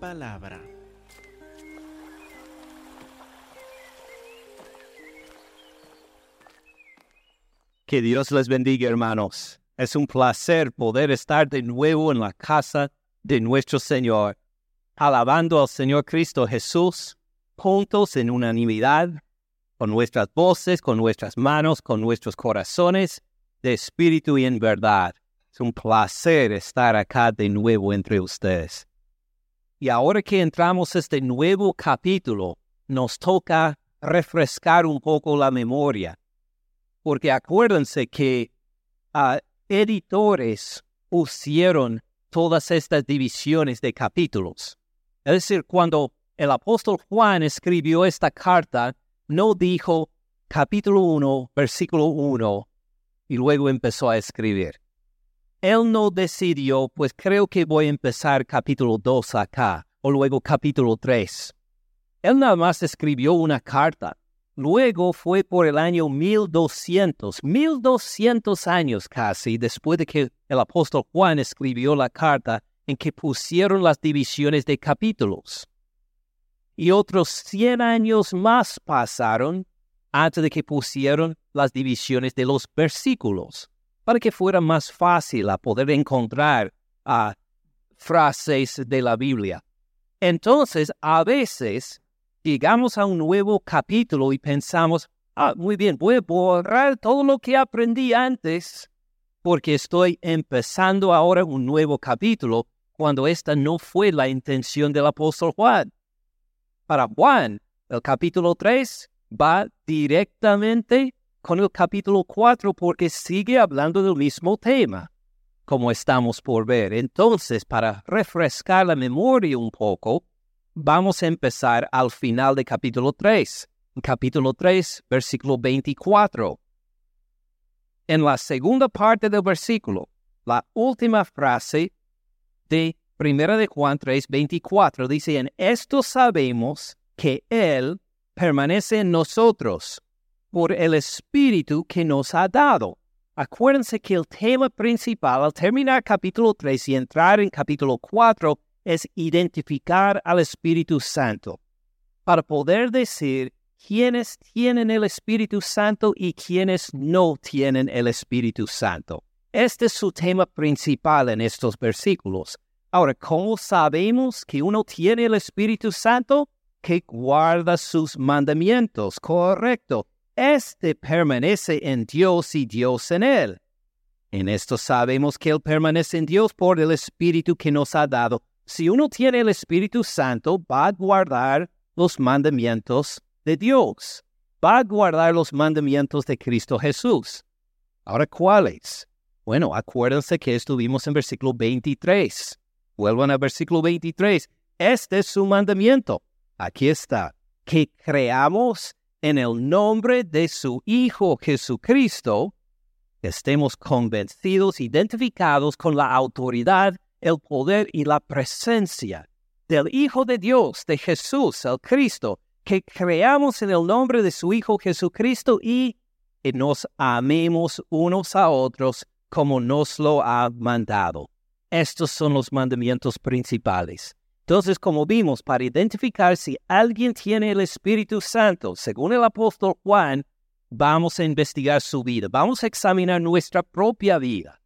palabra. Que Dios les bendiga, hermanos. Es un placer poder estar de nuevo en la casa de nuestro Señor, alabando al Señor Cristo Jesús, juntos en unanimidad, con nuestras voces, con nuestras manos, con nuestros corazones, de espíritu y en verdad. Es un placer estar acá de nuevo entre ustedes. Y ahora que entramos este nuevo capítulo, nos toca refrescar un poco la memoria. Porque acuérdense que ah, editores pusieron todas estas divisiones de capítulos. Es decir, cuando el apóstol Juan escribió esta carta, no dijo capítulo 1, versículo 1, y luego empezó a escribir. Él no decidió, pues creo que voy a empezar capítulo 2 acá, o luego capítulo 3. Él nada más escribió una carta. Luego fue por el año 1200, 1200 años casi después de que el apóstol Juan escribió la carta en que pusieron las divisiones de capítulos. Y otros 100 años más pasaron antes de que pusieron las divisiones de los versículos para que fuera más fácil a poder encontrar uh, frases de la Biblia. Entonces, a veces llegamos a un nuevo capítulo y pensamos, ah, muy bien, voy a borrar todo lo que aprendí antes porque estoy empezando ahora un nuevo capítulo cuando esta no fue la intención del apóstol Juan. Para Juan, el capítulo 3 va directamente con el capítulo 4 porque sigue hablando del mismo tema, como estamos por ver. Entonces, para refrescar la memoria un poco, vamos a empezar al final del capítulo 3. Capítulo 3, versículo 24. En la segunda parte del versículo, la última frase de Primera de Juan 3, 24 dice, en esto sabemos que Él permanece en nosotros por el Espíritu que nos ha dado. Acuérdense que el tema principal al terminar capítulo 3 y entrar en capítulo 4 es identificar al Espíritu Santo para poder decir quiénes tienen el Espíritu Santo y quiénes no tienen el Espíritu Santo. Este es su tema principal en estos versículos. Ahora, ¿cómo sabemos que uno tiene el Espíritu Santo? Que guarda sus mandamientos, correcto. Este permanece en Dios y Dios en él. En esto sabemos que Él permanece en Dios por el Espíritu que nos ha dado. Si uno tiene el Espíritu Santo, va a guardar los mandamientos de Dios. Va a guardar los mandamientos de Cristo Jesús. Ahora, ¿cuáles? Bueno, acuérdense que estuvimos en versículo 23. Vuelvan al versículo 23. Este es su mandamiento. Aquí está. Que creamos en el nombre de su Hijo Jesucristo, estemos convencidos, identificados con la autoridad, el poder y la presencia del Hijo de Dios, de Jesús, el Cristo, que creamos en el nombre de su Hijo Jesucristo y nos amemos unos a otros como nos lo ha mandado. Estos son los mandamientos principales. Entonces, como vimos, para identificar si alguien tiene el Espíritu Santo, según el apóstol Juan, vamos a investigar su vida, vamos a examinar nuestra propia vida.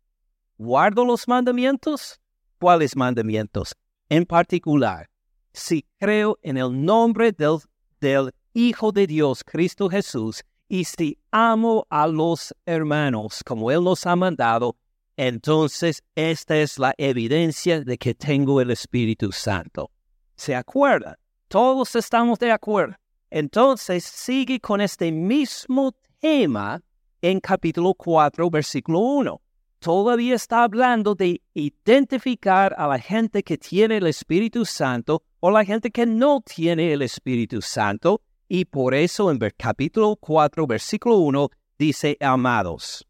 ¿Guardo los mandamientos? ¿Cuáles mandamientos? En particular, si creo en el nombre del, del Hijo de Dios, Cristo Jesús, y si amo a los hermanos como Él nos ha mandado, entonces esta es la evidencia de que tengo el Espíritu Santo. ¿Se acuerdan? Todos estamos de acuerdo. Entonces sigue con este mismo tema en capítulo 4, versículo 1. Todavía está hablando de identificar a la gente que tiene el Espíritu Santo o la gente que no tiene el Espíritu Santo. Y por eso en capítulo 4, versículo 1 dice, amados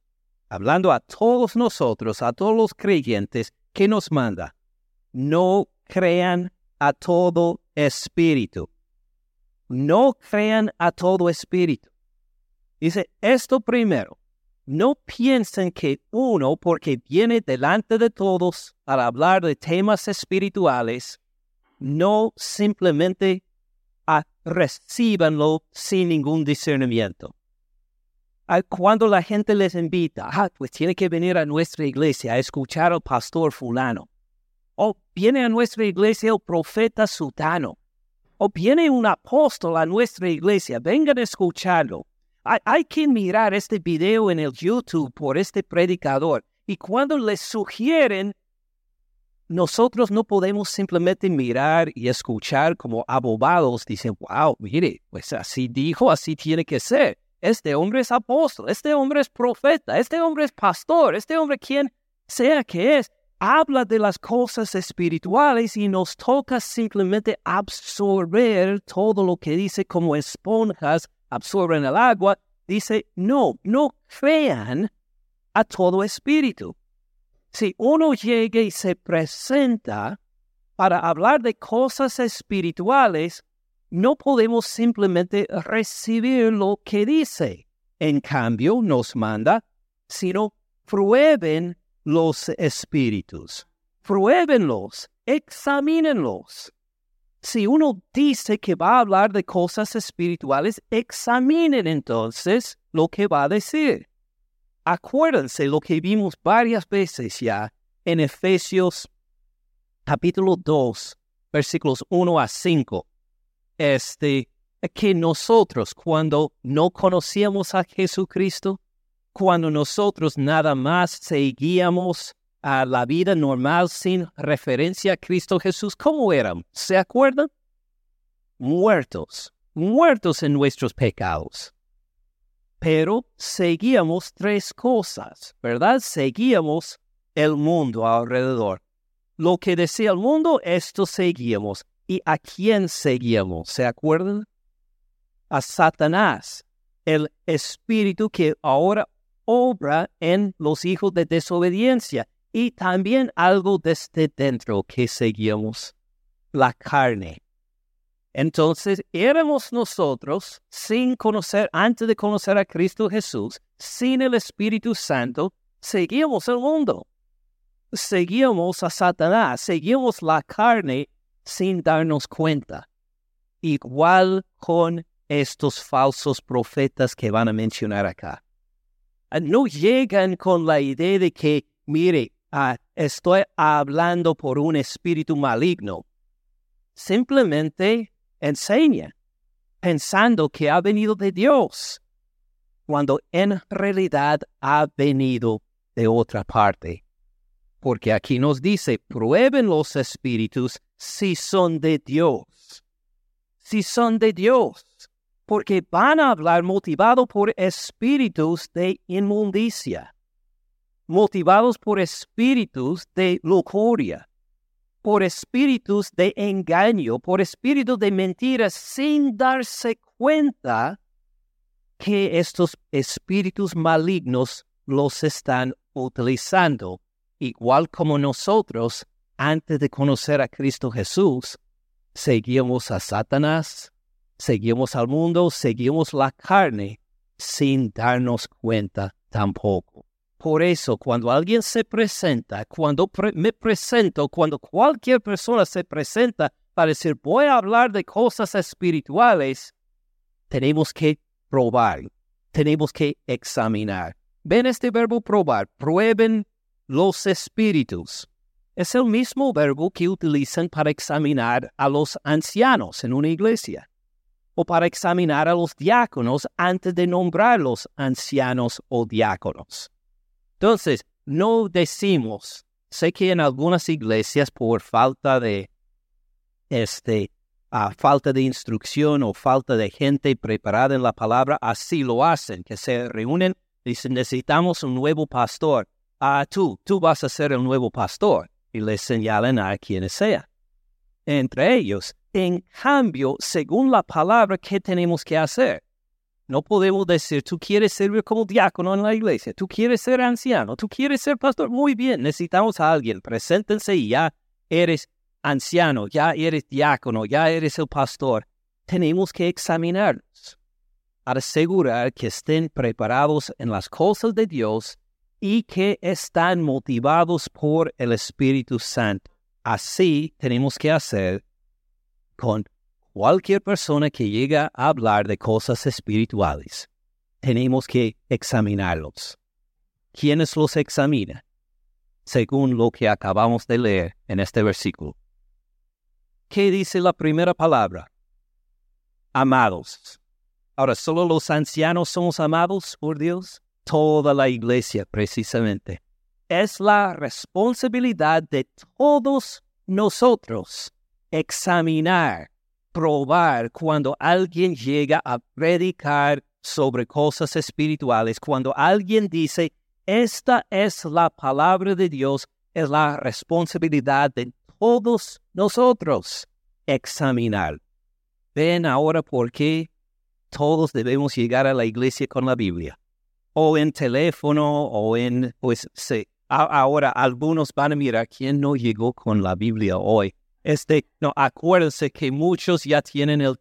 hablando a todos nosotros, a todos los creyentes, que nos manda, no crean a todo espíritu. No crean a todo espíritu. Dice esto primero. No piensen que uno, porque viene delante de todos al hablar de temas espirituales, no simplemente a, recíbanlo sin ningún discernimiento. Cuando la gente les invita, ah, pues tiene que venir a nuestra iglesia a escuchar al pastor fulano. O viene a nuestra iglesia el profeta sutano. O viene un apóstol a nuestra iglesia. Vengan a escucharlo. Hay, hay que mirar este video en el YouTube por este predicador. Y cuando les sugieren nosotros no podemos simplemente mirar y escuchar como abogados, dicen, wow, mire, pues así dijo, así tiene que ser. Este hombre es apóstol, este hombre es profeta, este hombre es pastor, este hombre quien sea que es, habla de las cosas espirituales y nos toca simplemente absorber todo lo que dice como esponjas absorben el agua. Dice, no, no crean a todo espíritu si uno llega y se presenta para hablar de cosas espirituales, no podemos simplemente recibir lo que dice. En cambio, nos manda, sino prueben los espíritus. Pruébenlos, examínenlos. Si uno dice que va a hablar de cosas espirituales, examinen entonces lo que va a decir. Acuérdense lo que vimos varias veces ya en Efesios capítulo 2, versículos 1 a 5. Este, que nosotros cuando no conocíamos a Jesucristo, cuando nosotros nada más seguíamos a la vida normal sin referencia a Cristo Jesús, ¿cómo eran? ¿Se acuerdan? Muertos, muertos en nuestros pecados pero seguíamos tres cosas, ¿verdad? Seguíamos el mundo alrededor. Lo que decía el mundo, esto seguíamos. ¿Y a quién seguíamos? ¿Se acuerdan? A Satanás, el espíritu que ahora obra en los hijos de desobediencia y también algo desde dentro que seguíamos, la carne. Entonces éramos nosotros, sin conocer, antes de conocer a Cristo Jesús, sin el Espíritu Santo, seguíamos el mundo. Seguíamos a Satanás, seguíamos la carne sin darnos cuenta. Igual con estos falsos profetas que van a mencionar acá. Ah, no llegan con la idea de que, mire, ah, estoy hablando por un espíritu maligno. Simplemente enseña, pensando que ha venido de Dios, cuando en realidad ha venido de otra parte. Porque aquí nos dice, prueben los espíritus si son de Dios. Si son de Dios. Porque van a hablar motivados por espíritus de inmundicia. Motivados por espíritus de lujuria por espíritus de engaño, por espíritus de mentiras, sin darse cuenta que estos espíritus malignos los están utilizando, igual como nosotros, antes de conocer a Cristo Jesús, seguimos a Satanás, seguimos al mundo, seguimos la carne, sin darnos cuenta tampoco. Por eso, cuando alguien se presenta, cuando me presento, cuando cualquier persona se presenta para decir, voy a hablar de cosas espirituales, tenemos que probar, tenemos que examinar. Ven este verbo probar, prueben los espíritus. Es el mismo verbo que utilizan para examinar a los ancianos en una iglesia o para examinar a los diáconos antes de nombrar los ancianos o diáconos. Entonces, no decimos, sé que en algunas iglesias por falta de, este, falta de instrucción o falta de gente preparada en la palabra, así lo hacen, que se reúnen, dicen, necesitamos un nuevo pastor. Ah, tú, tú vas a ser el nuevo pastor. Y les señalan a quienes sea. Entre ellos, en cambio, según la palabra, ¿qué tenemos que hacer? No podemos decir, tú quieres servir como diácono en la iglesia, tú quieres ser anciano, tú quieres ser pastor. Muy bien, necesitamos a alguien. Preséntense y ya eres anciano, ya eres diácono, ya eres el pastor. Tenemos que examinarlos para asegurar que estén preparados en las cosas de Dios y que están motivados por el Espíritu Santo. Así tenemos que hacer con cualquier persona que llega a hablar de cosas espirituales. Tenemos que examinarlos. ¿Quiénes los examinan? Según lo que acabamos de leer en este versículo. ¿Qué dice la primera palabra? Amados. Ahora, ¿solo los ancianos somos amados por Dios? Toda la iglesia, precisamente. Es la responsabilidad de todos nosotros examinar, probar cuando alguien llega a predicar sobre cosas espirituales, cuando alguien dice, esta es la palabra de Dios, es la responsabilidad de todos nosotros examinar. Ven ahora por qué todos debemos llegar a la iglesia con la Biblia. O en teléfono o en, pues, sí. ahora algunos van a mirar quién no llegó con la Biblia hoy. Este, no, acuérdense que muchos ya tienen el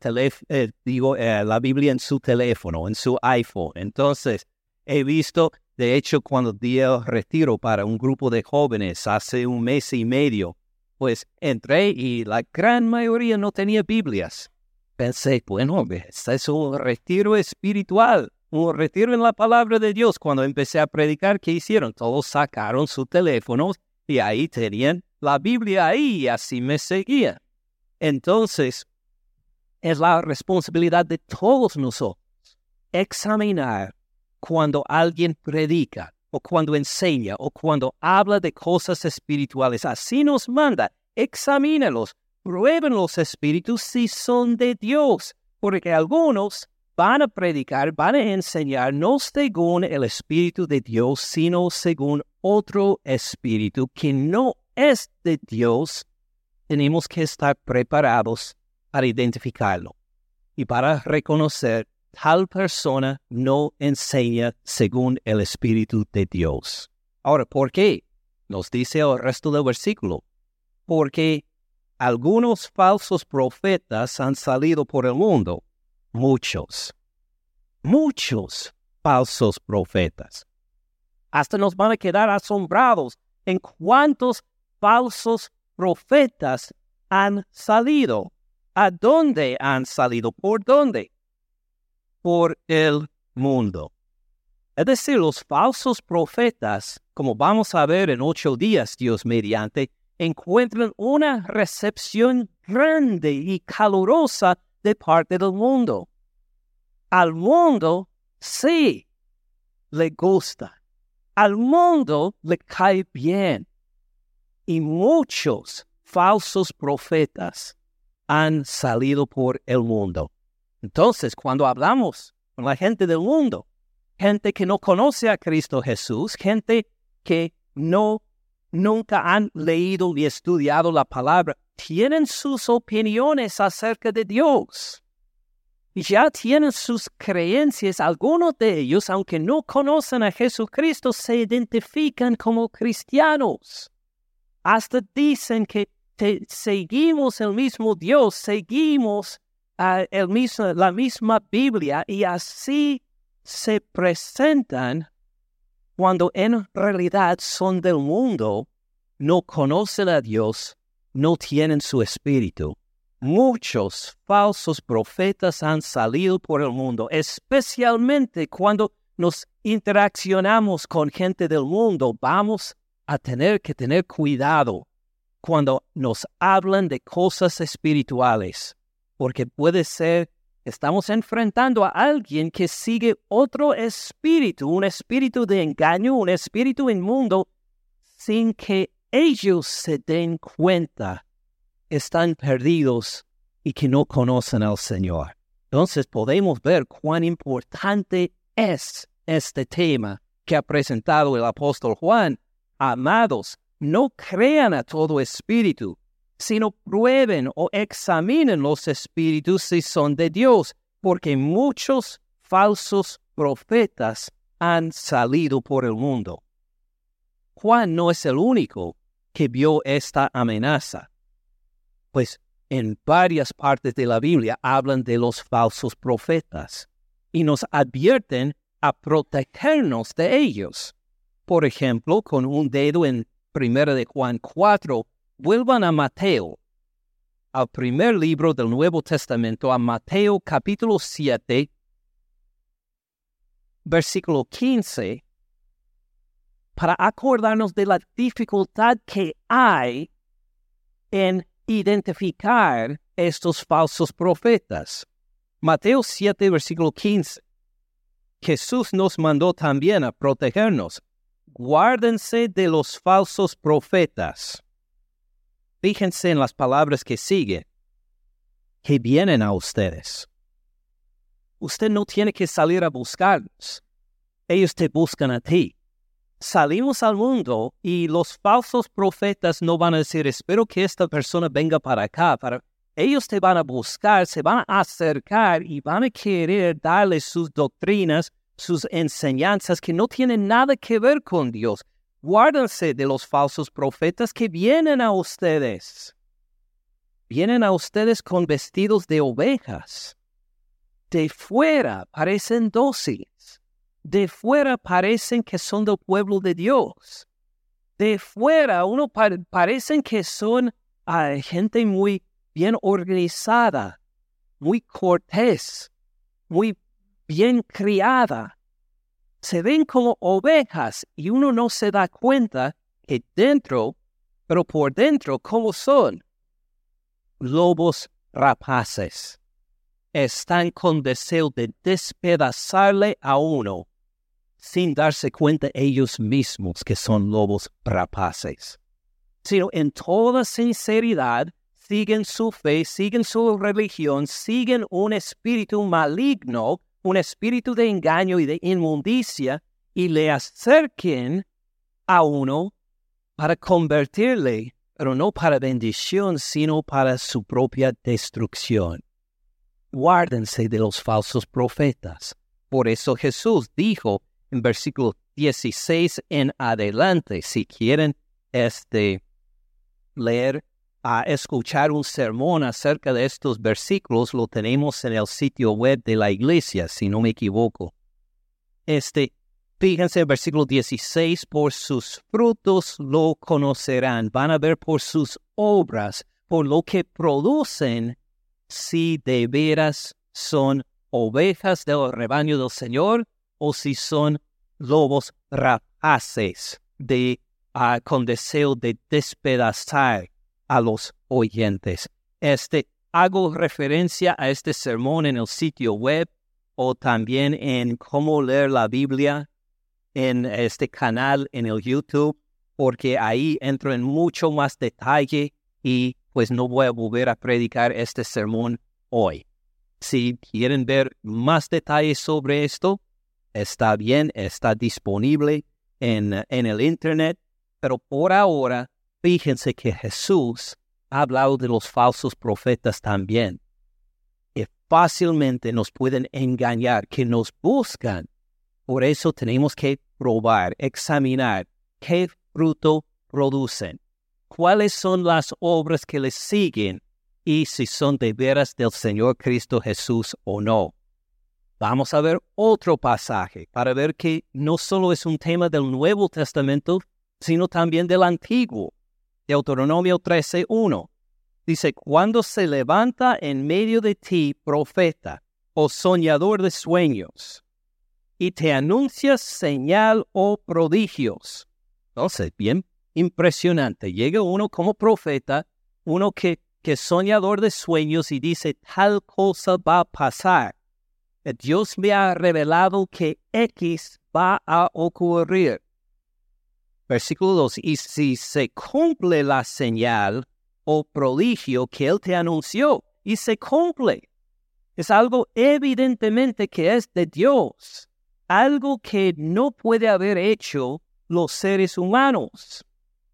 eh, digo, eh, la Biblia en su teléfono, en su iPhone. Entonces, he visto, de hecho, cuando di el retiro para un grupo de jóvenes hace un mes y medio, pues entré y la gran mayoría no tenía Biblias. Pensé, bueno, este es un retiro espiritual, un retiro en la palabra de Dios. Cuando empecé a predicar, ¿qué hicieron? Todos sacaron sus teléfonos y ahí tenían la Biblia ahí y así me seguían. Entonces, es la responsabilidad de todos nosotros examinar cuando alguien predica o cuando enseña o cuando habla de cosas espirituales. Así nos manda. Examínalos, prueben los espíritus si son de Dios, porque algunos van a predicar, van a enseñar no según el espíritu de Dios, sino según otro espíritu que no es de Dios. Tenemos que estar preparados para identificarlo y para reconocer tal persona no enseña según el Espíritu de Dios. Ahora, ¿por qué? Nos dice el resto del versículo. Porque algunos falsos profetas han salido por el mundo. Muchos. Muchos falsos profetas. Hasta nos van a quedar asombrados en cuántos falsos profetas han salido. ¿A dónde han salido? ¿Por dónde? por el mundo. Es decir, los falsos profetas, como vamos a ver en ocho días, Dios mediante, encuentran una recepción grande y calurosa de parte del mundo. Al mundo sí le gusta. Al mundo le cae bien. Y muchos falsos profetas han salido por el mundo. Entonces, cuando hablamos con la gente del mundo, gente que no conoce a Cristo Jesús, gente que no nunca han leído ni estudiado la palabra, tienen sus opiniones acerca de Dios. Ya tienen sus creencias, algunos de ellos, aunque no conocen a Jesucristo, se identifican como cristianos. Hasta dicen que seguimos el mismo Dios, seguimos el mismo, la misma Biblia y así se presentan cuando en realidad son del mundo, no conocen a Dios, no tienen su espíritu. Muchos falsos profetas han salido por el mundo, especialmente cuando nos interaccionamos con gente del mundo. Vamos a tener que tener cuidado cuando nos hablan de cosas espirituales porque puede ser, estamos enfrentando a alguien que sigue otro espíritu, un espíritu de engaño, un espíritu inmundo, sin que ellos se den cuenta, están perdidos y que no conocen al Señor. Entonces podemos ver cuán importante es este tema que ha presentado el apóstol Juan. Amados, no crean a todo espíritu, sino prueben o examinen los espíritus si son de Dios, porque muchos falsos profetas han salido por el mundo. Juan no es el único que vio esta amenaza, pues en varias partes de la Biblia hablan de los falsos profetas y nos advierten a protegernos de ellos. Por ejemplo, con un dedo en 1 de Juan 4 vuelvan a Mateo. al primer libro del Nuevo Testamento, a Mateo capítulo 7, versículo 15, para acordarnos de la dificultad que hay en identificar estos falsos profetas. Mateo 7, versículo 15. Jesús nos mandó también a protegernos. Guárdense de los falsos profetas. Fíjense en las palabras que siguen, que vienen a ustedes. Usted no tiene que salir a buscarlos. Ellos te buscan a ti. Salimos al mundo y los falsos profetas no van a decir, espero que esta persona venga para acá. Para... Ellos te van a buscar, se van a acercar y van a querer darle sus doctrinas, sus enseñanzas que no tienen nada que ver con Dios. Guárdense de los falsos profetas que vienen a ustedes. Vienen a ustedes con vestidos de ovejas de fuera parecen dóciles, de fuera parecen que son del pueblo de Dios, de fuera uno parecen que son uh, gente muy bien organizada, muy cortés, muy bien criada. Se ven como ovejas y uno no se da cuenta que dentro, pero por dentro, ¿cómo son? Lobos rapaces están con deseo de despedazarle a uno sin darse cuenta ellos mismos que son lobos rapaces, sino en toda sinceridad siguen su fe, siguen su religión, siguen un espíritu maligno, un espíritu de engaño y de inmundicia, y le acerquen a uno para convertirle, pero no para bendición, sino para su propia destrucción guárdense de los falsos profetas. Por eso Jesús dijo en versículo 16 en adelante, si quieren este, leer, a escuchar un sermón acerca de estos versículos, lo tenemos en el sitio web de la iglesia, si no me equivoco. Este, fíjense en versículo 16, por sus frutos lo conocerán, van a ver por sus obras, por lo que producen si de veras son ovejas del rebaño del Señor o si son lobos rapaces de, ah, con deseo de despedazar a los oyentes. Este, hago referencia a este sermón en el sitio web o también en cómo leer la Biblia en este canal en el YouTube, porque ahí entro en mucho más detalle y pues no voy a volver a predicar este sermón hoy. Si quieren ver más detalles sobre esto, está bien, está disponible en, en el Internet, pero por ahora, fíjense que Jesús ha hablado de los falsos profetas también. Que fácilmente nos pueden engañar, que nos buscan. Por eso tenemos que probar, examinar qué fruto producen cuáles son las obras que les siguen y si son de veras del Señor Cristo Jesús o no. Vamos a ver otro pasaje para ver que no solo es un tema del Nuevo Testamento, sino también del Antiguo. Deuteronomio 13.1 dice, cuando se levanta en medio de ti profeta o soñador de sueños y te anuncia señal o prodigios. Entonces, bien impresionante. Llega uno como profeta, uno que, que soñador de sueños y dice, tal cosa va a pasar. Dios me ha revelado que X va a ocurrir. Versículo 2. Y si se cumple la señal o prodigio que Él te anunció, y se cumple, es algo evidentemente que es de Dios, algo que no puede haber hecho los seres humanos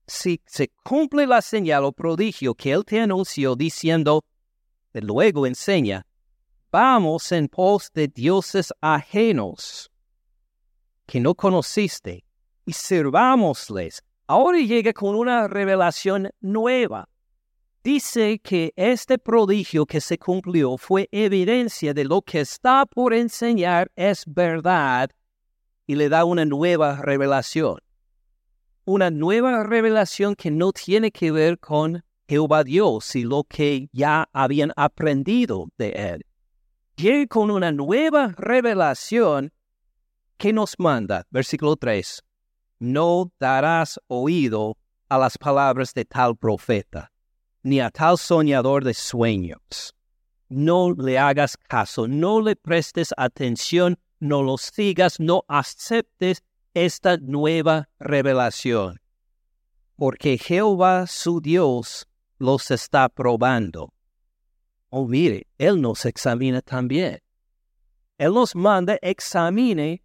si se cumple la señal o prodigio que él te anunció diciendo, de luego enseña, vamos en pos de dioses ajenos que no conociste y sirvámosles. Ahora llega con una revelación nueva. Dice que este prodigio que se cumplió fue evidencia de lo que está por enseñar es verdad y le da una nueva revelación una nueva revelación que no tiene que ver con Jehová Dios y lo que ya habían aprendido de él. Llega con una nueva revelación que nos manda, versículo 3, no darás oído a las palabras de tal profeta, ni a tal soñador de sueños. No le hagas caso, no le prestes atención, no lo sigas, no aceptes esta nueva revelación, porque Jehová su Dios los está probando. Oh, mire, Él nos examina también. Él nos manda examine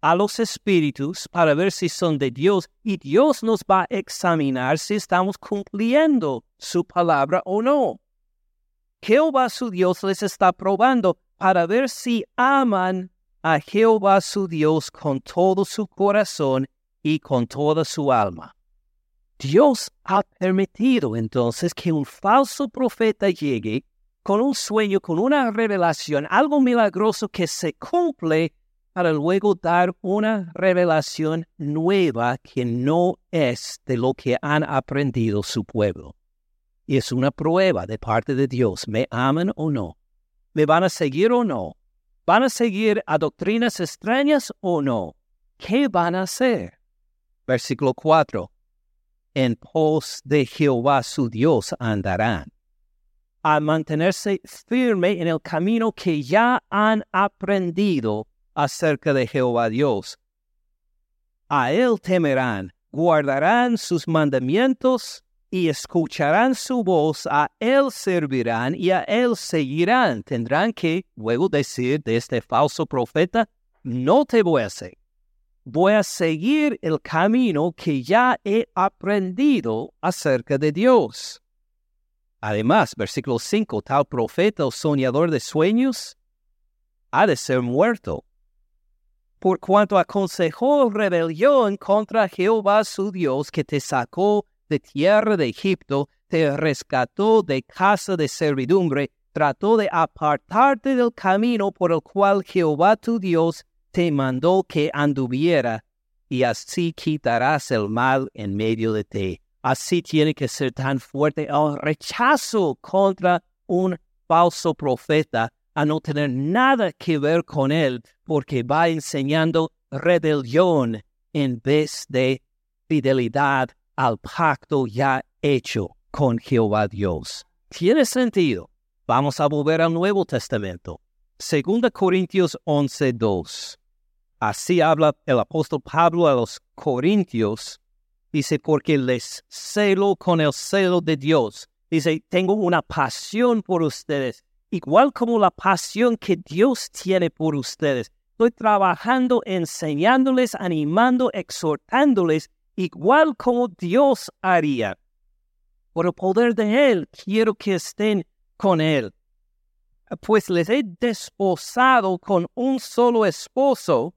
a los espíritus para ver si son de Dios y Dios nos va a examinar si estamos cumpliendo su palabra o no. Jehová su Dios les está probando para ver si aman a Jehová su Dios con todo su corazón y con toda su alma. Dios ha permitido entonces que un falso profeta llegue con un sueño, con una revelación, algo milagroso que se cumple para luego dar una revelación nueva que no es de lo que han aprendido su pueblo. Y es una prueba de parte de Dios. ¿Me aman o no? ¿Me van a seguir o no? ¿Van a seguir a doctrinas extrañas o no? ¿Qué van a hacer? Versículo 4. En pos de Jehová su Dios andarán. A mantenerse firme en el camino que ya han aprendido acerca de Jehová Dios. A él temerán, guardarán sus mandamientos y escucharán su voz, a él servirán y a él seguirán. Tendrán que luego decir de este falso profeta, no te voy a seguir. Voy a seguir el camino que ya he aprendido acerca de Dios. Además, versículo 5, tal profeta o soñador de sueños ha de ser muerto por cuanto aconsejó rebelión contra Jehová su Dios, que te sacó de tierra de Egipto, te rescató de casa de servidumbre, trató de apartarte del camino por el cual Jehová tu Dios te mandó que anduviera, y así quitarás el mal en medio de ti. Así tiene que ser tan fuerte el rechazo contra un falso profeta a no tener nada que ver con él porque va enseñando rebelión en vez de fidelidad al pacto ya hecho con Jehová Dios. Tiene sentido. Vamos a volver al Nuevo Testamento. Segunda Corintios 11:2. Así habla el apóstol Pablo a los Corintios. Dice, porque les celo con el celo de Dios. Dice, tengo una pasión por ustedes igual como la pasión que Dios tiene por ustedes. Estoy trabajando, enseñándoles, animando, exhortándoles, igual como Dios haría. Por el poder de Él, quiero que estén con Él. Pues les he desposado con un solo esposo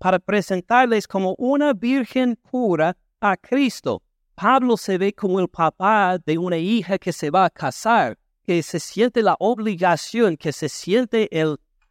para presentarles como una virgen pura a Cristo. Pablo se ve como el papá de una hija que se va a casar que se siente la obligación, que se siente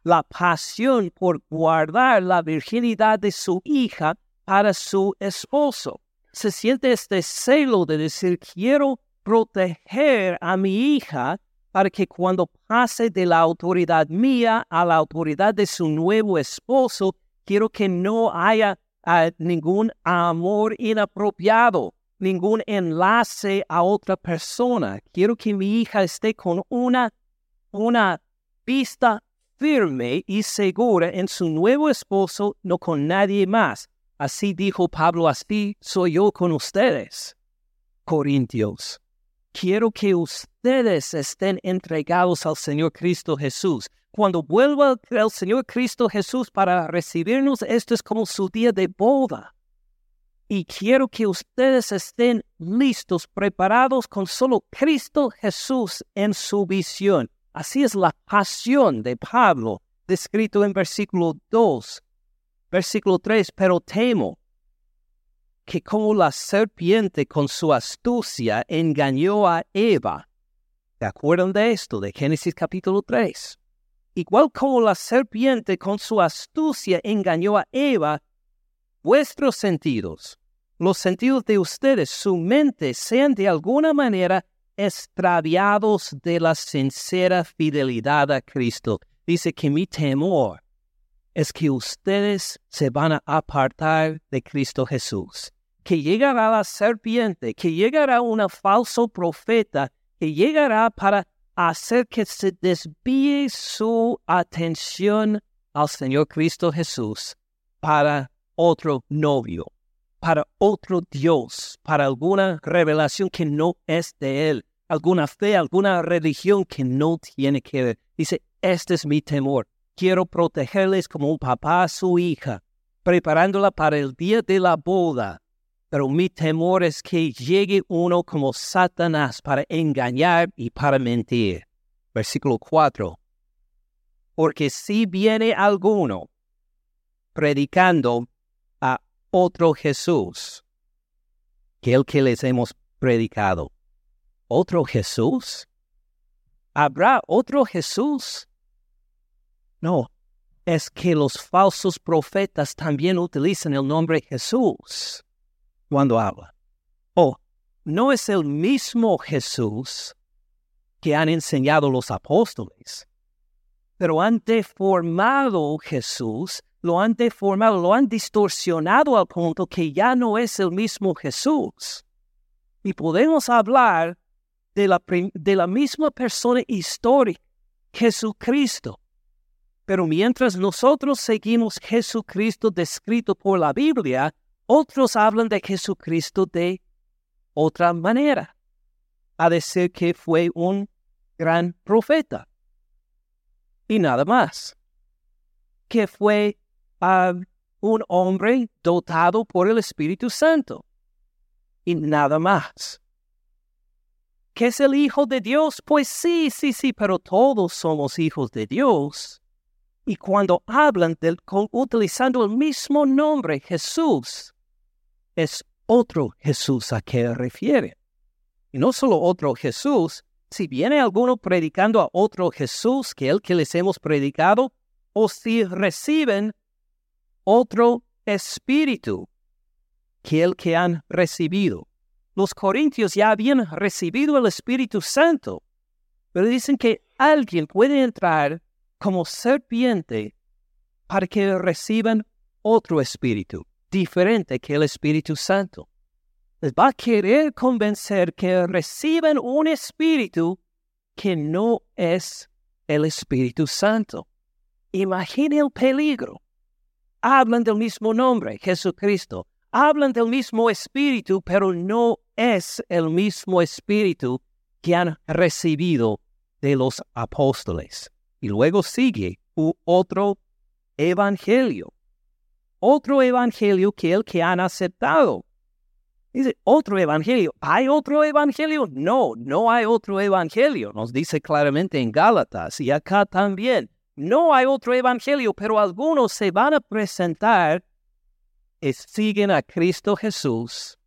la pasión por guardar la virginidad de su hija para su esposo. Se siente este celo de decir, quiero proteger a mi hija para que cuando pase de la autoridad mía a la autoridad de su nuevo esposo, quiero que no haya ah, ningún amor inapropiado ningún enlace a otra persona. Quiero que mi hija esté con una, una vista firme y segura en su nuevo esposo, no con nadie más. Así dijo Pablo, así soy yo con ustedes. Corintios, quiero que ustedes estén entregados al Señor Cristo Jesús. Cuando vuelva el Señor Cristo Jesús para recibirnos, esto es como su día de boda y quiero que ustedes estén listos, preparados con solo Cristo Jesús en su visión. Así es la pasión de Pablo, descrito en versículo 2. Versículo 3, pero temo que como la serpiente con su astucia engañó a Eva. ¿Se acuerdan de esto, de Génesis capítulo 3? Igual como la serpiente con su astucia engañó a Eva, vuestros sentidos los sentidos de ustedes, su mente, sean de alguna manera extraviados de la sincera fidelidad a Cristo. Dice que mi temor es que ustedes se van a apartar de Cristo Jesús, que llegará la serpiente, que llegará un falso profeta, que llegará para hacer que se desvíe su atención al Señor Cristo Jesús para otro novio, para otro Dios, para alguna revelación que no es de Él, alguna fe, alguna religión que no tiene que ver. Dice, este es mi temor. Quiero protegerles como un papá a su hija, preparándola para el día de la boda. Pero mi temor es que llegue uno como Satanás para engañar y para mentir. Versículo 4. Porque si viene alguno predicando a otro Jesús que el que les hemos predicado. ¿Otro Jesús? ¿Habrá otro Jesús? No, es que los falsos profetas también utilizan el nombre Jesús cuando hablan. Oh, no es el mismo Jesús que han enseñado los apóstoles, pero han deformado Jesús lo han deformado, lo han distorsionado al punto que ya no es el mismo Jesús. Y podemos hablar de la, de la misma persona histórica, Jesucristo. Pero mientras nosotros seguimos Jesucristo descrito por la Biblia, otros hablan de Jesucristo de otra manera. A decir que fue un gran profeta. Y nada más. Que fue un hombre dotado por el Espíritu Santo. Y nada más. ¿Qué es el Hijo de Dios? Pues sí, sí, sí, pero todos somos hijos de Dios. Y cuando hablan del, utilizando el mismo nombre, Jesús, es otro Jesús a que refiere. Y no solo otro Jesús, si viene alguno predicando a otro Jesús que el que les hemos predicado, o si reciben otro espíritu que el que han recibido. Los corintios ya habían recibido el Espíritu Santo, pero dicen que alguien puede entrar como serpiente para que reciban otro espíritu, diferente que el Espíritu Santo. Les va a querer convencer que reciban un espíritu que no es el Espíritu Santo. Imagine el peligro hablan del mismo nombre, Jesucristo, hablan del mismo Espíritu, pero no es el mismo Espíritu que han recibido de los apóstoles. Y luego sigue otro evangelio, otro evangelio que el que han aceptado. Dice, otro evangelio. ¿Hay otro evangelio? No, no hay otro evangelio. Nos dice claramente en Gálatas y acá también. No hay otro evangelio, pero algunos se van a presentar y siguen a Cristo Jesús,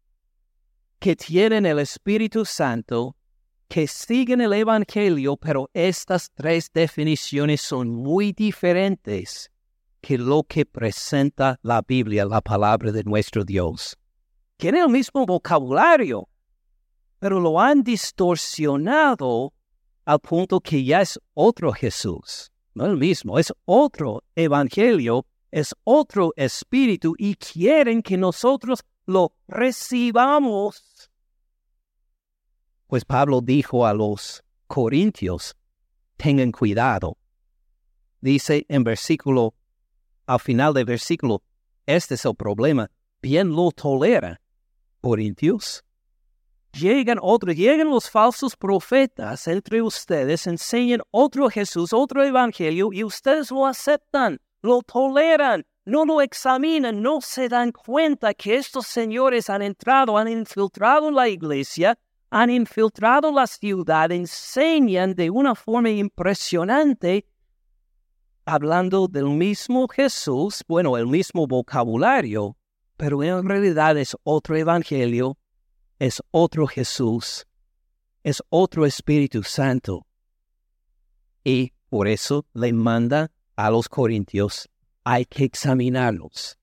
que tienen el Espíritu Santo, que siguen el Evangelio, pero estas tres definiciones son muy diferentes que lo que presenta la Biblia, la palabra de nuestro Dios. Tienen el mismo vocabulario, pero lo han distorsionado al punto que ya es otro Jesús no el mismo, es otro evangelio, es otro espíritu y quieren que nosotros lo recibamos. Pues Pablo dijo a los corintios, tengan cuidado. Dice en versículo, al final del versículo, este es el problema, bien lo tolera. Corintios, llegan otros, llegan los falsos profetas entre ustedes, enseñan otro Jesús, otro evangelio, y ustedes lo aceptan, lo toleran, no lo examinan, no se dan cuenta que estos señores han entrado, han infiltrado la iglesia, han infiltrado la ciudad, enseñan de una forma impresionante, hablando del mismo Jesús, bueno, el mismo vocabulario, pero en realidad es otro evangelio es otro Jesús, es otro Espíritu Santo. Y por eso le manda a los corintios, hay que examinarlos.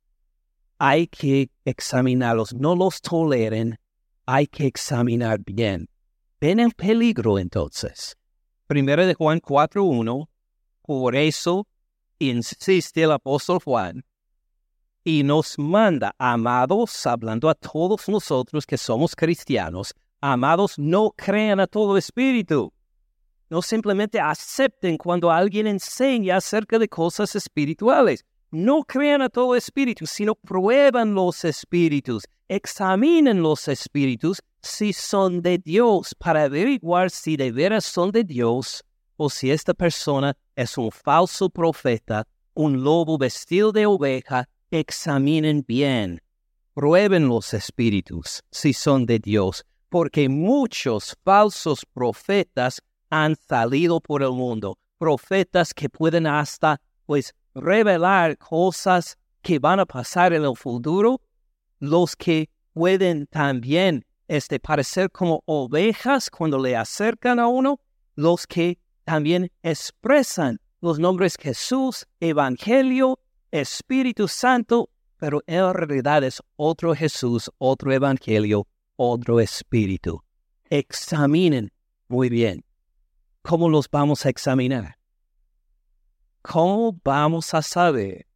hay que examinarlos, no los toleren, hay que examinar bien. Ven el peligro entonces. Primero de Juan 4.1, por eso insiste el apóstol Juan y nos manda, amados, hablando a todos nosotros que somos cristianos, amados, no crean a todo espíritu. No simplemente acepten cuando alguien enseña acerca de cosas espirituales. No crean a todo espíritu, sino prueban los espíritus, examinen los espíritus si son de Dios para averiguar si de veras son de Dios o si esta persona es un falso profeta, un lobo vestido de oveja examinen bien, prueben los espíritus si son de Dios, porque muchos falsos profetas han salido por el mundo, profetas que pueden hasta pues revelar cosas que van a pasar en el futuro, los que pueden también este, parecer como ovejas cuando le acercan a uno, los que también expresan los nombres Jesús, Evangelio, Espíritu Santo, pero en realidad es otro Jesús, otro Evangelio, otro Espíritu. Examinen muy bien. ¿Cómo los vamos a examinar? ¿Cómo vamos a saber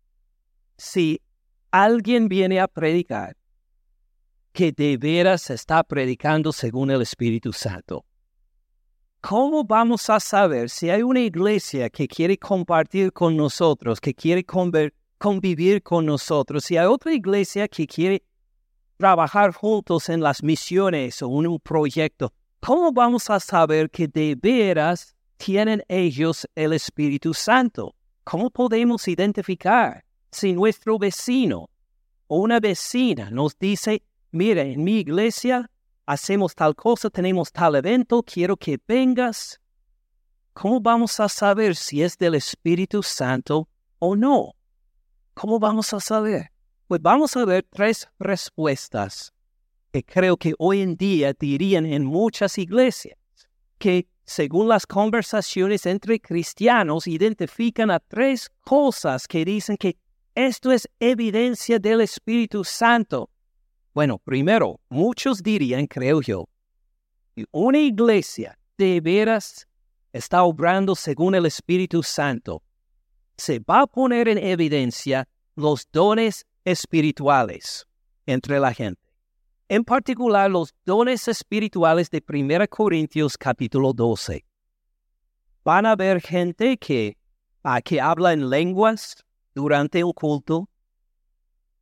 si alguien viene a predicar que de veras está predicando según el Espíritu Santo? ¿Cómo vamos a saber si hay una iglesia que quiere compartir con nosotros, que quiere convivir con nosotros. Si hay otra iglesia que quiere trabajar juntos en las misiones o en un proyecto, ¿cómo vamos a saber que de veras tienen ellos el Espíritu Santo? ¿Cómo podemos identificar si nuestro vecino o una vecina nos dice, mire, en mi iglesia hacemos tal cosa, tenemos tal evento, quiero que vengas? ¿Cómo vamos a saber si es del Espíritu Santo o no? ¿Cómo vamos a saber? Pues vamos a ver tres respuestas que creo que hoy en día dirían en muchas iglesias, que según las conversaciones entre cristianos identifican a tres cosas que dicen que esto es evidencia del Espíritu Santo. Bueno, primero, muchos dirían, creo yo, que una iglesia de veras está obrando según el Espíritu Santo se va a poner en evidencia los dones espirituales entre la gente. En particular, los dones espirituales de 1 Corintios capítulo 12. Van a haber gente que, que habla en lenguas durante un culto.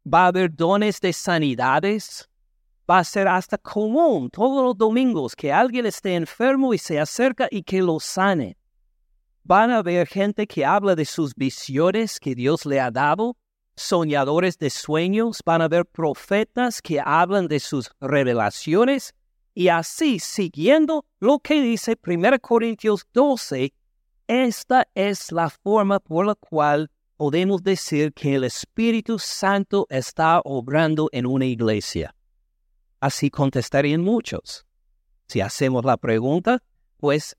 Va a haber dones de sanidades. Va a ser hasta común todos los domingos que alguien esté enfermo y se acerca y que lo sane. Van a haber gente que habla de sus visiones que Dios le ha dado, soñadores de sueños, van a haber profetas que hablan de sus revelaciones, y así, siguiendo lo que dice 1 Corintios 12, esta es la forma por la cual podemos decir que el Espíritu Santo está obrando en una iglesia. Así contestarían muchos. Si hacemos la pregunta, pues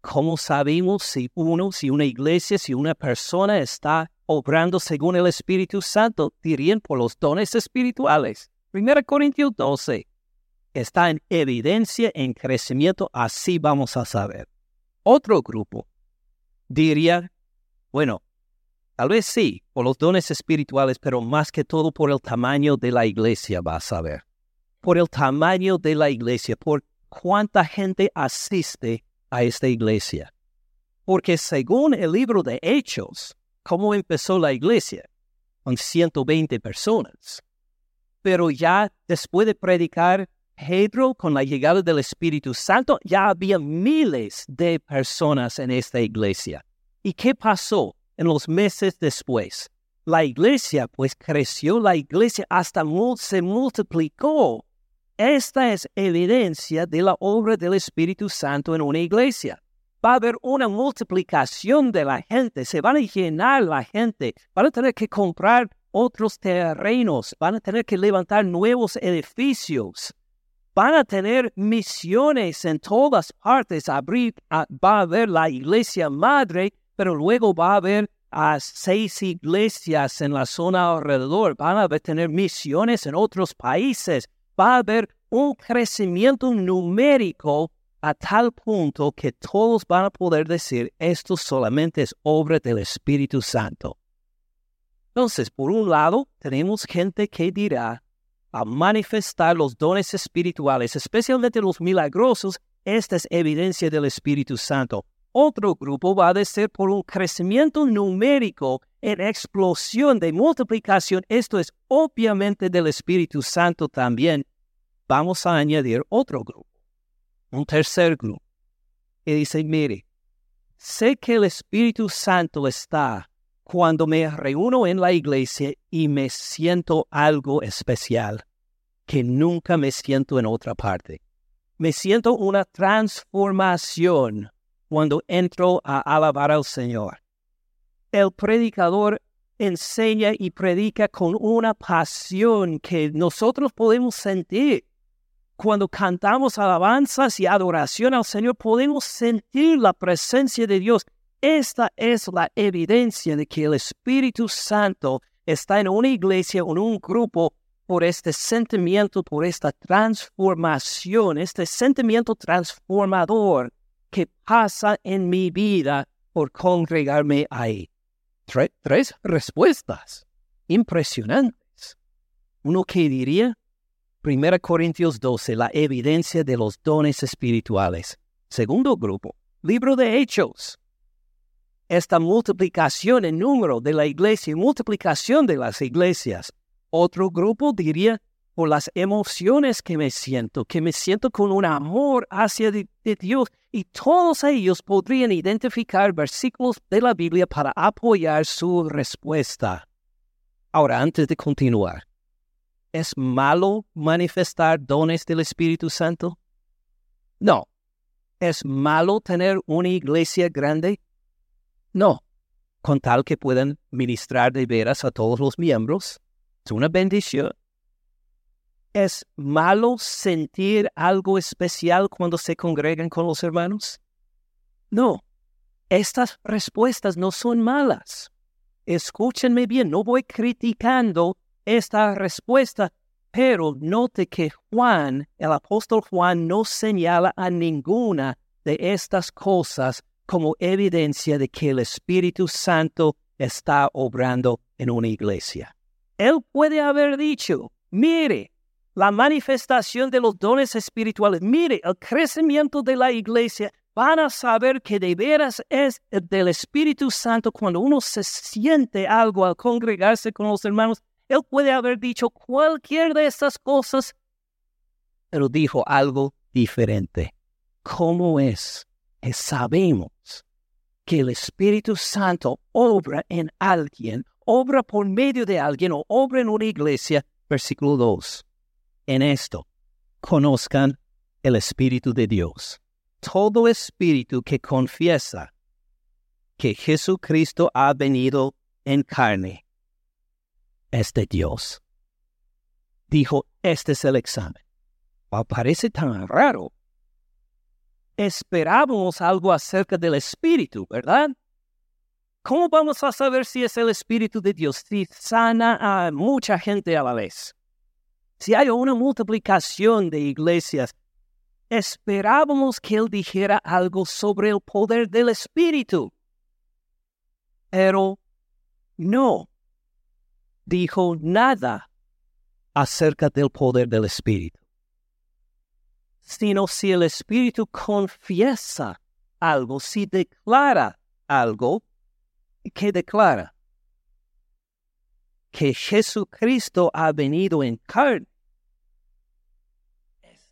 ¿Cómo sabemos si uno, si una iglesia, si una persona está obrando según el Espíritu Santo? Dirían por los dones espirituales. 1 Corintios 12 está en evidencia, en crecimiento, así vamos a saber. Otro grupo diría, bueno, tal vez sí, por los dones espirituales, pero más que todo por el tamaño de la iglesia vas a ver. Por el tamaño de la iglesia, por cuánta gente asiste a esta iglesia. Porque según el libro de Hechos, ¿cómo empezó la iglesia? Con 120 personas. Pero ya después de predicar Pedro con la llegada del Espíritu Santo, ya había miles de personas en esta iglesia. ¿Y qué pasó en los meses después? La iglesia, pues creció la iglesia hasta se multiplicó esta es evidencia de la obra del Espíritu Santo en una iglesia. Va a haber una multiplicación de la gente, se van a llenar la gente, van a tener que comprar otros terrenos, van a tener que levantar nuevos edificios, van a tener misiones en todas partes, abrir, va a haber la iglesia madre, pero luego va a haber a seis iglesias en la zona alrededor, van a tener misiones en otros países, va a haber un crecimiento numérico a tal punto que todos van a poder decir esto solamente es obra del Espíritu Santo. Entonces, por un lado, tenemos gente que dirá a manifestar los dones espirituales, especialmente los milagrosos, esta es evidencia del Espíritu Santo. Otro grupo va a decir por un crecimiento numérico en explosión de multiplicación. Esto es obviamente del Espíritu Santo también. Vamos a añadir otro grupo, un tercer grupo, que dice, mire, sé que el Espíritu Santo está cuando me reúno en la iglesia y me siento algo especial, que nunca me siento en otra parte. Me siento una transformación cuando entro a alabar al Señor. El predicador enseña y predica con una pasión que nosotros podemos sentir. Cuando cantamos alabanzas y adoración al Señor, podemos sentir la presencia de Dios. Esta es la evidencia de que el Espíritu Santo está en una iglesia, en un grupo, por este sentimiento, por esta transformación, este sentimiento transformador que pasa en mi vida por congregarme ahí. tres respuestas impresionantes. Uno que diría, 1 Corintios 12, la evidencia de los dones espirituales. Segundo grupo, libro de Hechos. Esta multiplicación en número de la iglesia, multiplicación de las iglesias. Otro grupo diría por las emociones que me siento, que me siento con un amor hacia Dios y todos ellos podrían identificar versículos de la Biblia para apoyar su respuesta. Ahora, antes de continuar, ¿es malo manifestar dones del Espíritu Santo? No. ¿Es malo tener una iglesia grande? No. Con tal que puedan ministrar de veras a todos los miembros, es una bendición. ¿Es malo sentir algo especial cuando se congregan con los hermanos? No, estas respuestas no son malas. Escúchenme bien, no voy criticando esta respuesta, pero note que Juan, el apóstol Juan, no señala a ninguna de estas cosas como evidencia de que el Espíritu Santo está obrando en una iglesia. Él puede haber dicho, mire, la manifestación de los dones espirituales. Mire, el crecimiento de la iglesia. Van a saber que de veras es del Espíritu Santo cuando uno se siente algo al congregarse con los hermanos. Él puede haber dicho cualquier de estas cosas, pero dijo algo diferente. ¿Cómo es que sabemos que el Espíritu Santo obra en alguien, obra por medio de alguien o obra en una iglesia? Versículo 2 en esto, conozcan el Espíritu de Dios. Todo espíritu que confiesa que Jesucristo ha venido en carne es de Dios. Dijo, este es el examen. parece tan raro. Esperábamos algo acerca del Espíritu, ¿verdad? ¿Cómo vamos a saber si es el Espíritu de Dios si sana a mucha gente a la vez? Si hay una multiplicación de iglesias, esperábamos que él dijera algo sobre el poder del Espíritu. Pero no dijo nada acerca del poder del Espíritu, sino si el Espíritu confiesa algo, si declara algo, ¿qué declara? que Jesucristo ha venido en carne.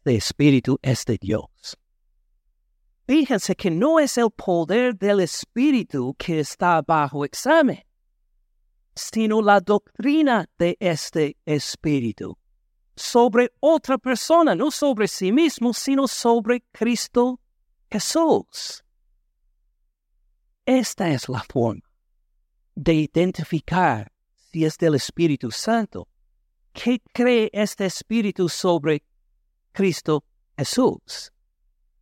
Este espíritu es de Dios. Fíjense que no es el poder del espíritu que está bajo examen, sino la doctrina de este espíritu sobre otra persona, no sobre sí mismo, sino sobre Cristo Jesús. Esta es la forma de identificar si es del Espíritu Santo. ¿Qué cree este Espíritu sobre Cristo Jesús?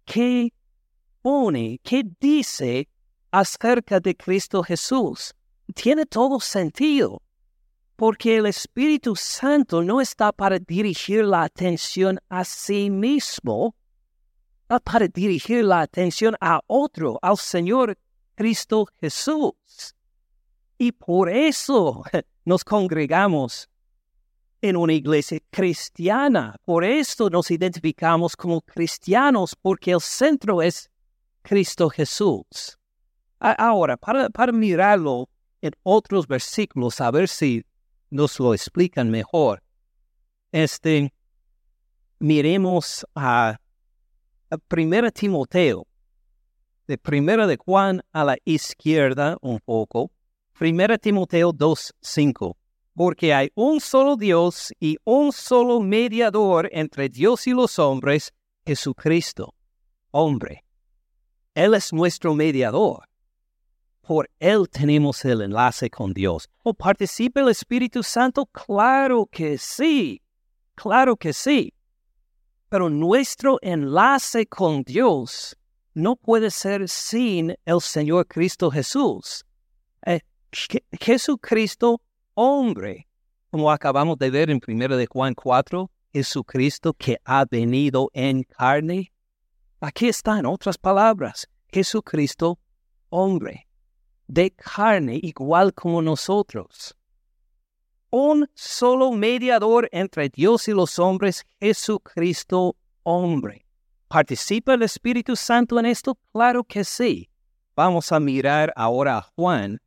¿Qué pone, qué dice acerca de Cristo Jesús? tiene todo sentido, porque el Espíritu Santo no está para dirigir la atención a sí mismo, está para dirigir la atención a otro, al Señor Cristo Jesús. Y por eso nos congregamos en una iglesia cristiana. Por esto nos identificamos como cristianos, porque el centro es Cristo Jesús. Ahora, para, mirarlo en otros versículos, a ver si nos lo explican mejor. Este, miremos a, a Primera Timoteo, de Primera de Juan a la izquierda un poco, Primera Timoteo 2.5. Porque hay un solo Dios y un solo mediador entre Dios y los hombres, Jesucristo, hombre. Él es nuestro mediador. Por Él tenemos el enlace con Dios. ¿O participa el Espíritu Santo? Claro que sí. Claro que sí. Pero nuestro enlace con Dios no puede ser sin el Señor Cristo Jesús. Eh, Jesucristo, hombre, como acabamos de ver en 1 de Juan 4, Jesucristo que ha venido en carne. Aquí está en otras palabras, Jesucristo, hombre, de carne igual como nosotros. Un solo mediador entre Dios y los hombres, Jesucristo, hombre. ¿Participa el Espíritu Santo en esto? Claro que sí. Vamos a mirar ahora a Juan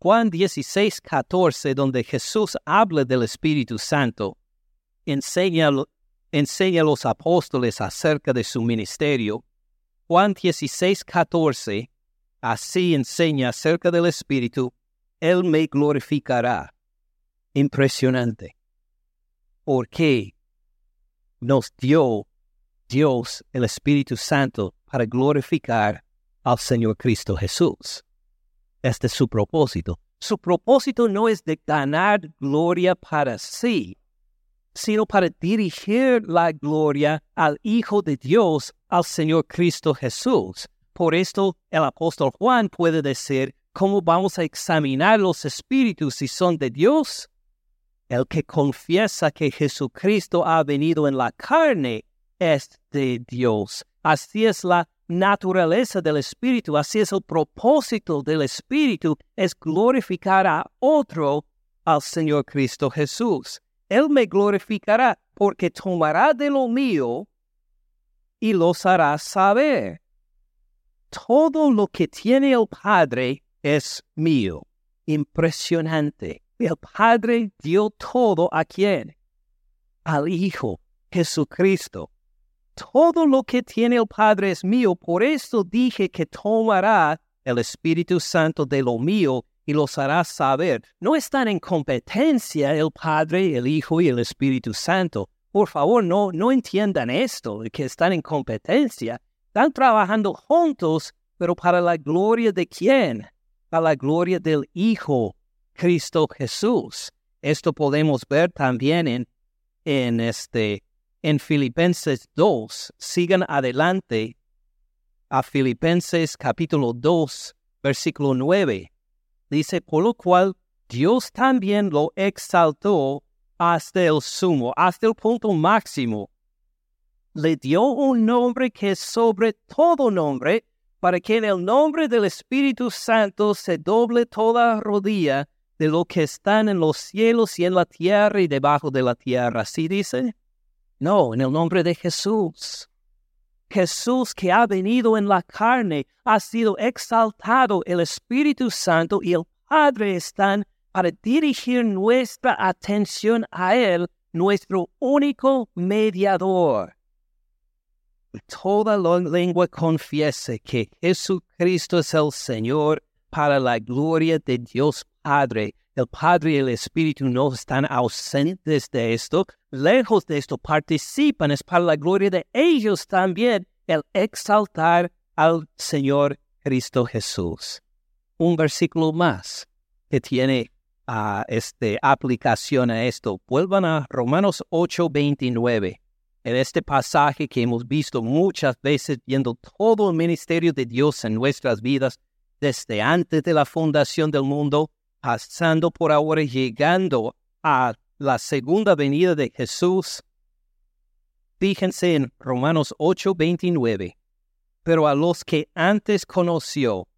Juan 16, 14, donde Jesús habla del Espíritu Santo, enseña, enseña a los apóstoles acerca de su ministerio. Juan 16, 14, así enseña acerca del Espíritu, Él me glorificará. Impresionante. Porque nos dio Dios el Espíritu Santo para glorificar al Señor Cristo Jesús. Este es su propósito. Su propósito no es de ganar gloria para sí, sino para dirigir la gloria al Hijo de Dios, al Señor Cristo Jesús. Por esto el apóstol Juan puede decir, ¿cómo vamos a examinar los espíritus si son de Dios? El que confiesa que Jesucristo ha venido en la carne es de Dios. Así es la naturaleza del Espíritu, así es el propósito del Espíritu, es glorificar a otro, al Señor Cristo Jesús. Él me glorificará porque tomará de lo mío y los hará saber. Todo lo que tiene el Padre es mío. Impresionante. El Padre dio todo a quién? Al Hijo, Jesucristo. Todo lo que tiene el Padre es mío, por esto dije que tomará el Espíritu Santo de lo mío y los hará saber. No están en competencia el Padre, el Hijo y el Espíritu Santo. Por favor, no, no entiendan esto, que están en competencia. Están trabajando juntos, pero para la gloria de quién? Para la gloria del Hijo, Cristo Jesús. Esto podemos ver también en, en este en Filipenses 2, sigan adelante a Filipenses capítulo 2, versículo 9. Dice, por lo cual Dios también lo exaltó hasta el sumo, hasta el punto máximo. Le dio un nombre que es sobre todo nombre, para que en el nombre del Espíritu Santo se doble toda rodilla de lo que están en los cielos y en la tierra y debajo de la tierra. ¿Sí dice? No, en el nombre de Jesús. Jesús que ha venido en la carne, ha sido exaltado, el Espíritu Santo y el Padre están para dirigir nuestra atención a Él, nuestro único mediador. Toda la lengua confiese que Jesucristo es el Señor para la gloria de Dios Padre el Padre y el Espíritu no están ausentes de esto, lejos de esto, participan, es para la gloria de ellos también el exaltar al Señor Cristo Jesús. Un versículo más que tiene uh, este, aplicación a esto. Vuelvan a Romanos 8:29. En este pasaje que hemos visto muchas veces viendo todo el ministerio de Dios en nuestras vidas desde antes de la fundación del mundo pasando por ahora, llegando a la segunda venida de Jesús. Fíjense en Romanos 8, 29. Pero a los que antes conoció,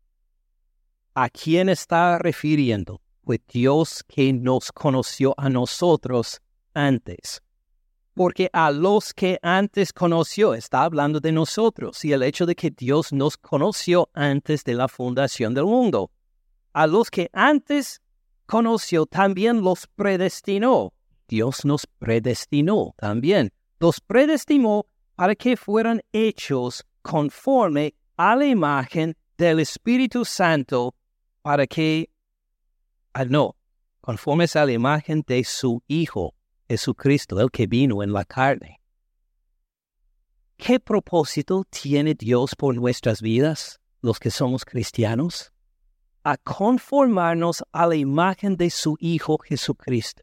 ¿a quién está refiriendo? Pues Dios que nos conoció a nosotros antes porque a los que antes conoció, está hablando de nosotros y el hecho de que Dios nos conoció antes de la fundación del mundo. A los que antes conoció también los predestinó. Dios nos predestinó también. Los predestinó para que fueran hechos conforme a la imagen del Espíritu Santo, para que, ah, no, conformes a la imagen de su Hijo, Jesucristo, el que vino en la carne. ¿Qué propósito tiene Dios por nuestras vidas, los que somos cristianos? A conformarnos a la imagen de su Hijo Jesucristo.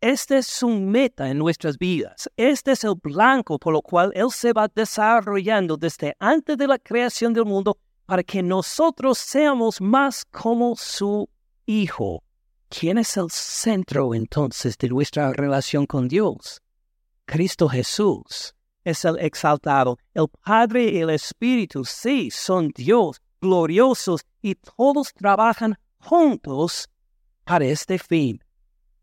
Este es su meta en nuestras vidas. Este es el blanco por lo cual Él se va desarrollando desde antes de la creación del mundo para que nosotros seamos más como su Hijo. ¿Quién es el centro entonces de nuestra relación con Dios? Cristo Jesús es el exaltado. El Padre y el Espíritu, sí, son Dios, gloriosos, y todos trabajan juntos para este fin.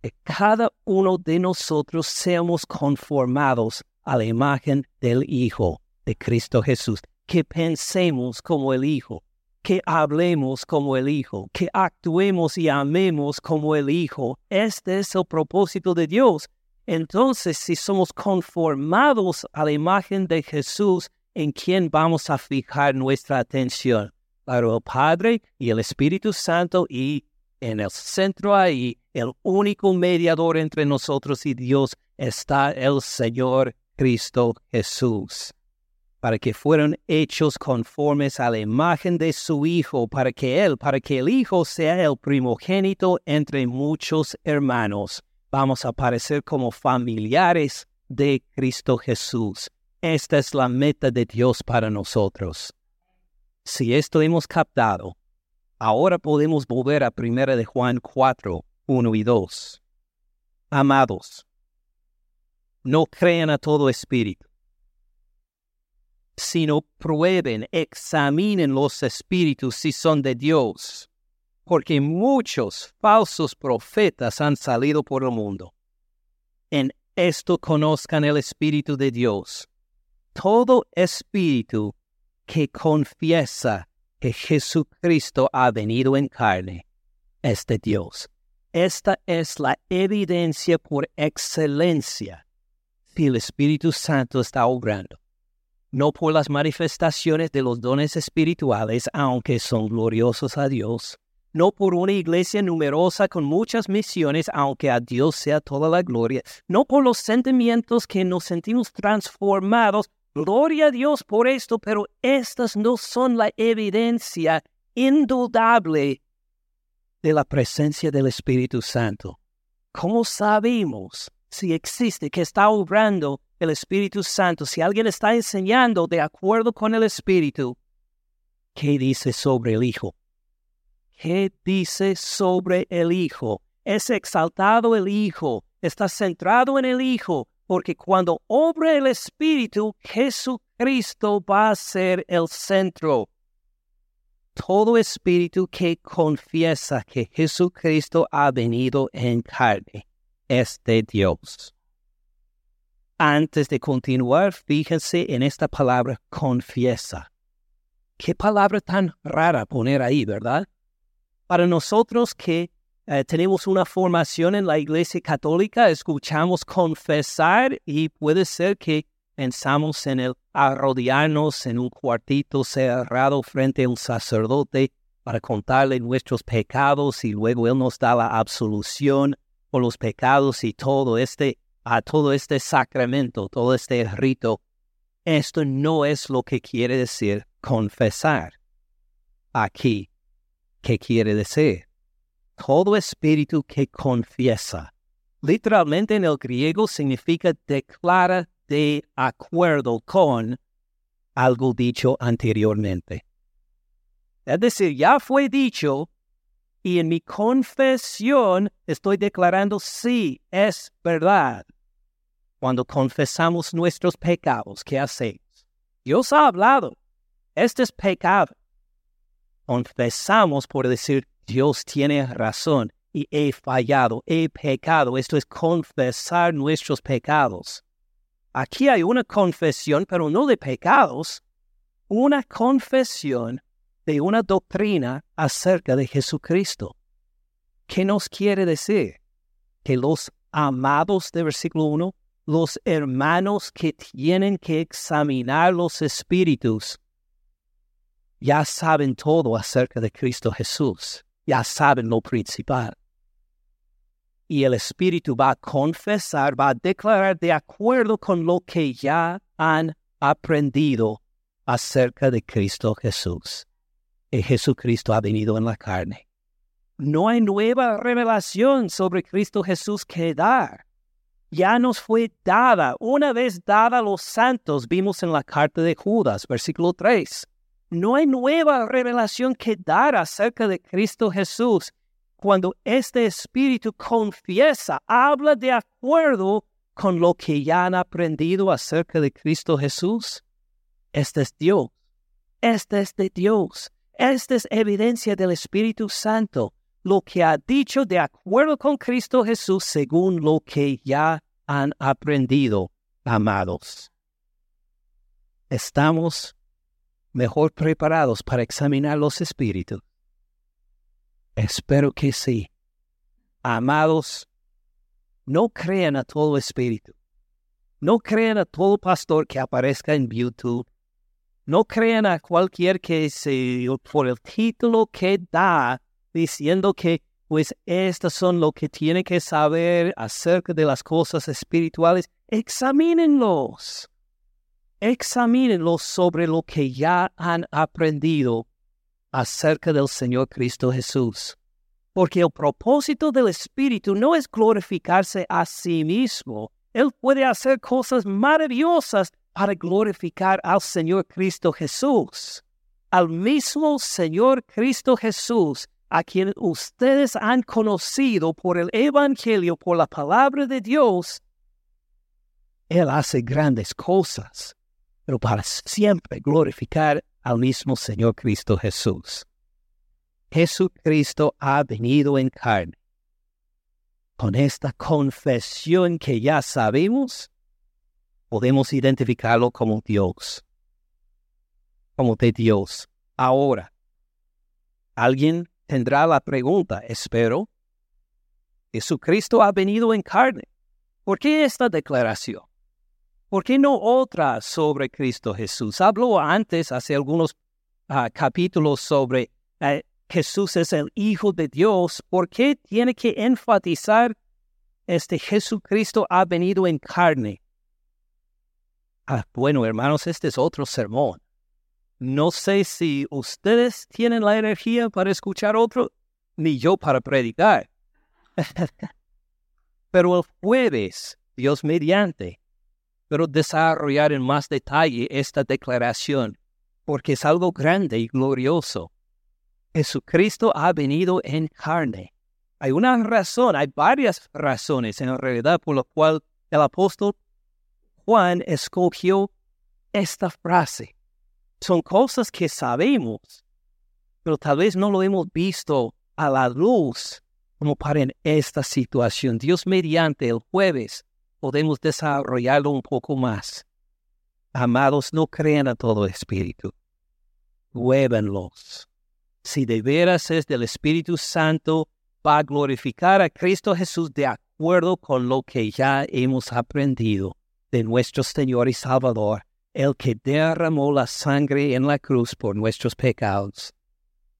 Que cada uno de nosotros seamos conformados a la imagen del Hijo de Cristo Jesús. Que pensemos como el Hijo, que hablemos como el Hijo, que actuemos y amemos como el Hijo. Este es el propósito de Dios. Entonces, si somos conformados a la imagen de Jesús, ¿en quién vamos a fijar nuestra atención? Claro, el Padre y el Espíritu Santo y en el centro ahí, el único mediador entre nosotros y Dios está el Señor Cristo Jesús para que fueran hechos conformes a la imagen de su Hijo, para que Él, para que el Hijo sea el primogénito entre muchos hermanos. Vamos a aparecer como familiares de Cristo Jesús. Esta es la meta de Dios para nosotros. Si esto hemos captado, ahora podemos volver a 1 de Juan 4, 1 y 2. Amados, no crean a todo espíritu sino prueben, examinen los espíritus si son de Dios, porque muchos falsos profetas han salido por el mundo. En esto conozcan el Espíritu de Dios. Todo espíritu que confiesa que Jesucristo ha venido en carne es de Dios. Esta es la evidencia por excelencia si el Espíritu Santo está obrando. No por las manifestaciones de los dones espirituales, aunque son gloriosos a Dios, no por una iglesia numerosa con muchas misiones, aunque a Dios sea toda la gloria, no por los sentimientos que nos sentimos transformados, gloria a Dios por esto, pero estas no son la evidencia indudable de la presencia del Espíritu Santo. ¿Cómo sabemos si existe, que está obrando el Espíritu Santo, si alguien está enseñando de acuerdo con el Espíritu, ¿qué dice sobre el Hijo? ¿Qué dice sobre el Hijo? Es exaltado el Hijo, está centrado en el Hijo, porque cuando obra el Espíritu, Jesucristo va a ser el centro. Todo espíritu que confiesa que Jesucristo ha venido en carne es de Dios. Antes de continuar, fíjense en esta palabra confiesa. Qué palabra tan rara poner ahí, ¿verdad? Para nosotros que eh, tenemos una formación en la Iglesia Católica, escuchamos confesar y puede ser que pensamos en el arrodillarnos en un cuartito cerrado frente a un sacerdote para contarle nuestros pecados y luego Él nos da la absolución por los pecados y todo este a todo este sacramento, todo este rito, esto no es lo que quiere decir confesar. Aquí, ¿qué quiere decir? Todo espíritu que confiesa. Literalmente en el griego significa declara de acuerdo con algo dicho anteriormente. Es decir, ya fue dicho Y en mi confesión estoy declarando sí, es verdad. Cuando confesamos nuestros pecados, ¿qué hacemos? Dios ha hablado. Este es pecado. Confesamos por decir, Dios tiene razón y he fallado, he pecado. Esto es confesar nuestros pecados. Aquí hay una confesión, pero no de pecados, una confesión de una doctrina acerca de Jesucristo. ¿Qué nos quiere decir? Que los amados de versículo 1, los hermanos que tienen que examinar los espíritus, ya saben todo acerca de Cristo Jesús, ya saben lo principal. Y el Espíritu va a confesar, va a declarar de acuerdo con lo que ya han aprendido acerca de Cristo Jesús. Jesucristo ha venido en la carne. No hay nueva revelación sobre Cristo Jesús que dar. Ya nos fue dada, una vez dada a los santos, vimos en la carta de Judas, versículo 3. No hay nueva revelación que dar acerca de Cristo Jesús. Cuando este Espíritu confiesa, habla de acuerdo con lo que ya han aprendido acerca de Cristo Jesús, este es Dios. Este es de Dios. Esta es evidencia del Espíritu Santo, lo que ha dicho de acuerdo con Cristo Jesús según lo que ya han aprendido, amados. Estamos mejor preparados para examinar los espíritus. Espero que sí. Amados, no crean a todo espíritu. No crean a todo pastor que aparezca en YouTube no crean a cualquier que se, por el título que da, diciendo que pues estas son lo que tienen que saber acerca de las cosas espirituales. Examínenlos. Examínenlos sobre lo que ya han aprendido acerca del Señor Cristo Jesús. Porque el propósito del Espíritu no es glorificarse a sí mismo. Él puede hacer cosas maravillosas para glorificar al Señor Cristo Jesús, al mismo Señor Cristo Jesús, a quien ustedes han conocido por el Evangelio, por la palabra de Dios. Él hace grandes cosas, pero para siempre glorificar al mismo Señor Cristo Jesús. Jesucristo ha venido en carne. Con esta confesión que ya sabemos, podemos identificarlo como Dios, como de Dios. Ahora, alguien tendrá la pregunta, espero, Jesucristo ha venido en carne. ¿Por qué esta declaración? ¿Por qué no otra sobre Cristo Jesús? Habló antes, hace algunos ah, capítulos, sobre eh, Jesús es el Hijo de Dios. ¿Por qué tiene que enfatizar este Jesucristo ha venido en carne? Ah, bueno, hermanos, este es otro sermón. No sé si ustedes tienen la energía para escuchar otro, ni yo para predicar. pero el jueves, Dios mediante, pero desarrollar en más detalle esta declaración, porque es algo grande y glorioso. Jesucristo ha venido en carne. Hay una razón, hay varias razones en realidad por lo cual el apóstol Juan escogió esta frase. Son cosas que sabemos, pero tal vez no lo hemos visto a la luz como para en esta situación. Dios mediante el jueves podemos desarrollarlo un poco más. Amados, no crean a todo espíritu. Huévenlos. Si de veras es del Espíritu Santo, va a glorificar a Cristo Jesús de acuerdo con lo que ya hemos aprendido de nuestro Señor y Salvador, el que derramó la sangre en la cruz por nuestros pecados,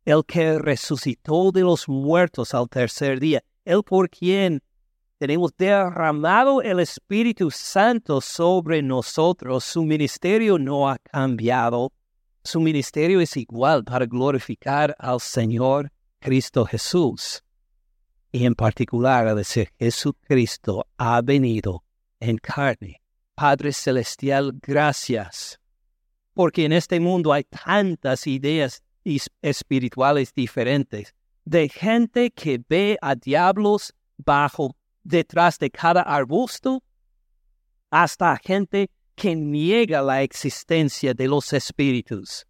el que resucitó de los muertos al tercer día, el por quien tenemos derramado el Espíritu Santo sobre nosotros. Su ministerio no ha cambiado. Su ministerio es igual para glorificar al Señor Cristo Jesús. Y en particular a decir, Jesucristo ha venido en carne Padre Celestial, gracias, porque en este mundo hay tantas ideas espirituales diferentes. de gente que ve a diablos bajo detrás de cada arbusto, hasta gente que niega la existencia de los espíritus.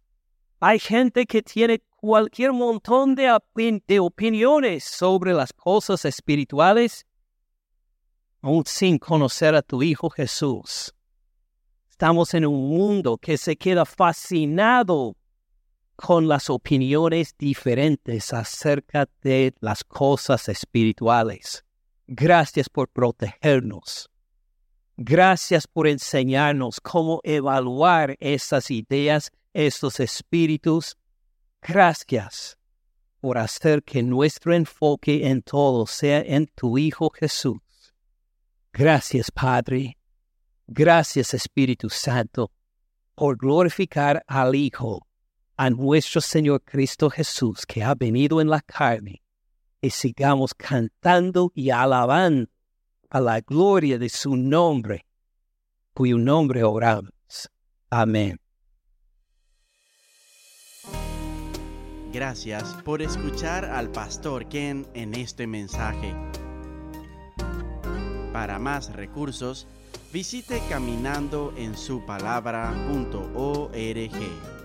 Hay gente que tiene cualquier montón de, opiniones sobre las cosas espirituales, aún sin conocer a tu Hijo Jesús. Estamos en un mundo que se queda fascinado con las opiniones diferentes acerca de las cosas espirituales. Gracias por protegernos. Gracias por enseñarnos cómo evaluar esas ideas, estos espíritus. Gracias por hacer que nuestro enfoque en todo sea en tu Hijo Jesús. Gracias, Padre. Gracias, Espíritu Santo, por glorificar al Hijo a nuestro Señor Cristo Jesús que ha venido en la carne y sigamos cantando y alabando a la gloria de su nombre, cuyo nombre oramos. Amén. Gracias por escuchar al pastor Ken en este mensaje. Para más recursos, visite caminandoensupalabra.org.